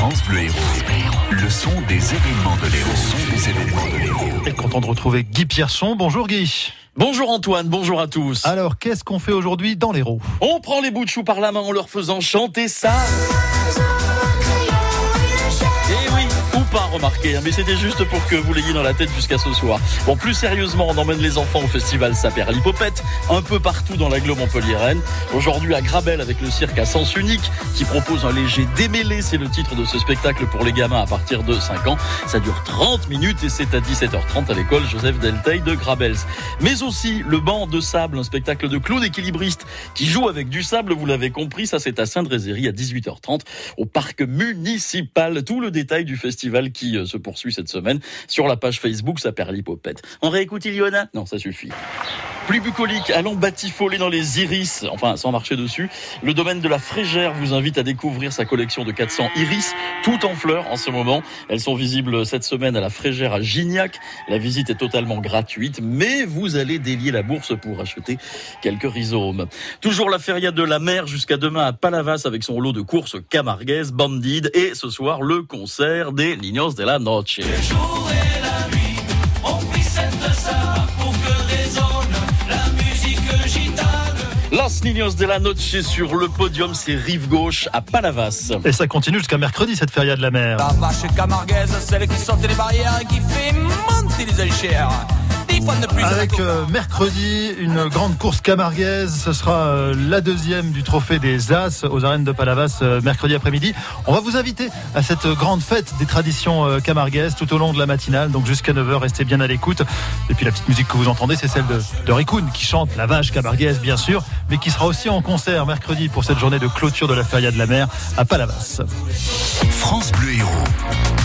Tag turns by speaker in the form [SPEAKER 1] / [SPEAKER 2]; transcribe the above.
[SPEAKER 1] France Bleu Héros. Le son des événements de l'Héros. Le son des événements de l'Héros.
[SPEAKER 2] Et content de retrouver Guy Pierson. Bonjour Guy.
[SPEAKER 3] Bonjour Antoine, bonjour à tous.
[SPEAKER 2] Alors, qu'est-ce qu'on fait aujourd'hui dans l'Héros?
[SPEAKER 3] On prend les bouts de chou par la main en leur faisant chanter ça. Remarqué, hein, mais c'était juste pour que vous l'ayez dans la tête jusqu'à ce soir. Bon, plus sérieusement, on emmène les enfants au festival Saper l'Hippopète, un peu partout dans l'agglo Montpellier-Rennes. Aujourd'hui à Grabel avec le cirque à sens unique qui propose un léger démêlé, c'est le titre de ce spectacle pour les gamins à partir de 5 ans. Ça dure 30 minutes et c'est à 17h30 à l'école Joseph Delteil de Grabels. Mais aussi le banc de sable, un spectacle de clown équilibriste qui joue avec du sable, vous l'avez compris, ça c'est à Sainte-Rézéry à 18h30 au parc municipal. Tout le détail du festival qui euh, se poursuit cette semaine sur la page Facebook, ça perd. On réécoute Iliona? Non, ça suffit. Plus bucolique, allons batifoler dans les iris, enfin sans marcher dessus. Le domaine de la Frégère vous invite à découvrir sa collection de 400 iris, tout en fleurs en ce moment. Elles sont visibles cette semaine à la Frégère à Gignac. La visite est totalement gratuite, mais vous allez délier la bourse pour acheter quelques rhizomes. Toujours la feria de la mer jusqu'à demain à Palavas avec son lot de courses camarguaises, bandides et ce soir le concert des Niños de la Noche. Los Niños de la Noche sur le podium, c'est rive gauche à Palavas.
[SPEAKER 2] Et ça continue jusqu'à mercredi, cette feria de la mer.
[SPEAKER 4] La vache camarguaise, celle qui sortait les barrières et qui fait monter les enchères.
[SPEAKER 2] Avec euh, mercredi une grande course camarguaise, ce sera euh, la deuxième du trophée des As aux arènes de Palavas euh, mercredi après-midi. On va vous inviter à cette grande fête des traditions euh, camarguaises tout au long de la matinale, donc jusqu'à 9h, restez bien à l'écoute. Et puis la petite musique que vous entendez, c'est celle de, de qui chante la vache camarguaise bien sûr, mais qui sera aussi en concert mercredi pour cette journée de clôture de la feria de la mer à Palavas.
[SPEAKER 1] France Bleu Héros.